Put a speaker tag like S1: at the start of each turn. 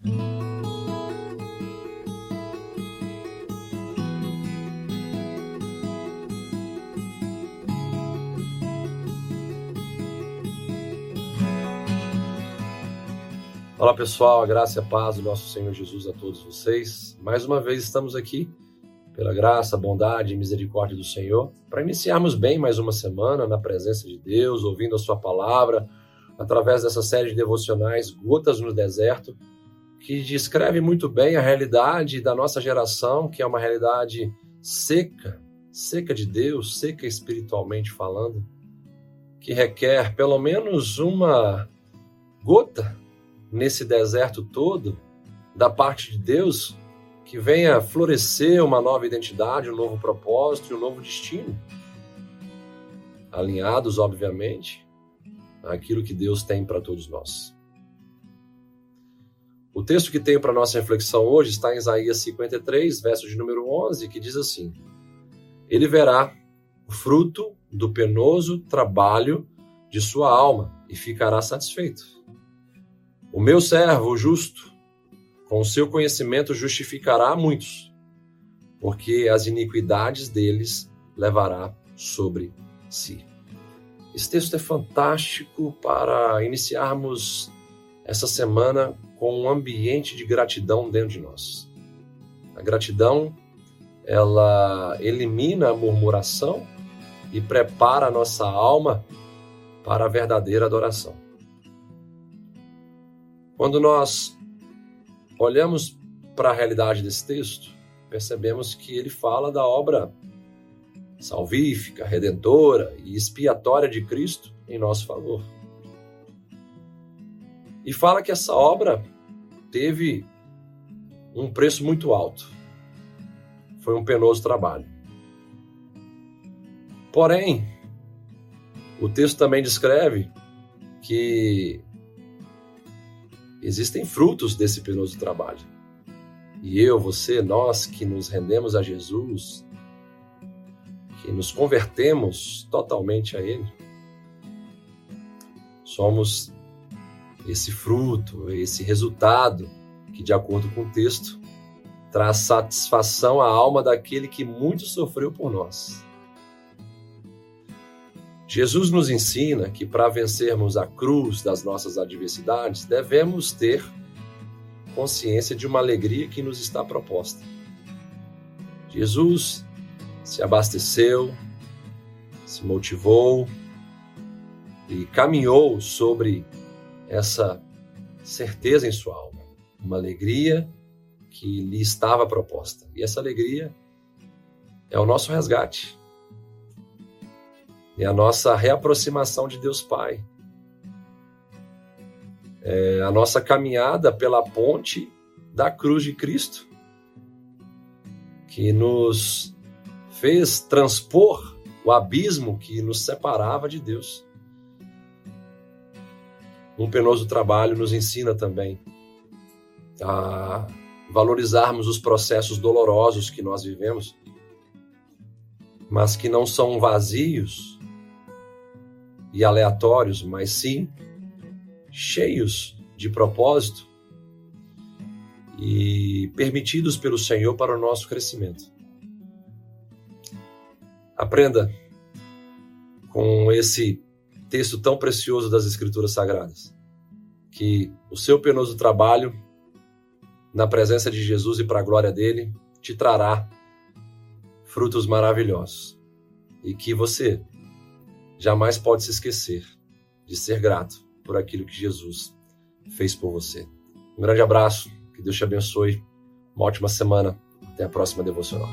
S1: Olá pessoal, a graça e a paz do nosso Senhor Jesus a todos vocês. Mais uma vez estamos aqui, pela graça, bondade e misericórdia do Senhor, para iniciarmos bem mais uma semana na presença de Deus, ouvindo a Sua palavra, através dessa série de devocionais Gotas no Deserto, que descreve muito bem a realidade da nossa geração, que é uma realidade seca, seca de Deus, seca espiritualmente falando, que requer pelo menos uma gota nesse deserto todo, da parte de Deus, que venha florescer uma nova identidade, um novo propósito e um novo destino. Alinhados, obviamente, àquilo que Deus tem para todos nós. Texto que tenho para nossa reflexão hoje está em Isaías 53, verso de número 11, que diz assim: Ele verá o fruto do penoso trabalho de sua alma e ficará satisfeito. O meu servo, o justo, com o seu conhecimento justificará muitos, porque as iniquidades deles levará sobre si. Esse texto é fantástico para iniciarmos essa semana com um ambiente de gratidão dentro de nós. A gratidão, ela elimina a murmuração e prepara a nossa alma para a verdadeira adoração. Quando nós olhamos para a realidade desse texto, percebemos que ele fala da obra salvífica, redentora e expiatória de Cristo em nosso favor. E fala que essa obra teve um preço muito alto. Foi um penoso trabalho. Porém, o texto também descreve que existem frutos desse penoso trabalho. E eu, você, nós que nos rendemos a Jesus, que nos convertemos totalmente a Ele, somos esse fruto, esse resultado que, de acordo com o texto, traz satisfação à alma daquele que muito sofreu por nós. Jesus nos ensina que para vencermos a cruz das nossas adversidades, devemos ter consciência de uma alegria que nos está proposta. Jesus se abasteceu, se motivou e caminhou sobre essa certeza em sua alma, uma alegria que lhe estava proposta. E essa alegria é o nosso resgate é a nossa reaproximação de Deus Pai. É a nossa caminhada pela ponte da cruz de Cristo, que nos fez transpor o abismo que nos separava de Deus. Um penoso trabalho nos ensina também a valorizarmos os processos dolorosos que nós vivemos, mas que não são vazios e aleatórios, mas sim cheios de propósito e permitidos pelo Senhor para o nosso crescimento. Aprenda com esse texto tão precioso das Escrituras Sagradas, que o seu penoso trabalho na presença de Jesus e para a glória dele te trará frutos maravilhosos e que você jamais pode se esquecer de ser grato por aquilo que Jesus fez por você. Um grande abraço, que Deus te abençoe, uma ótima semana, até a próxima devocional.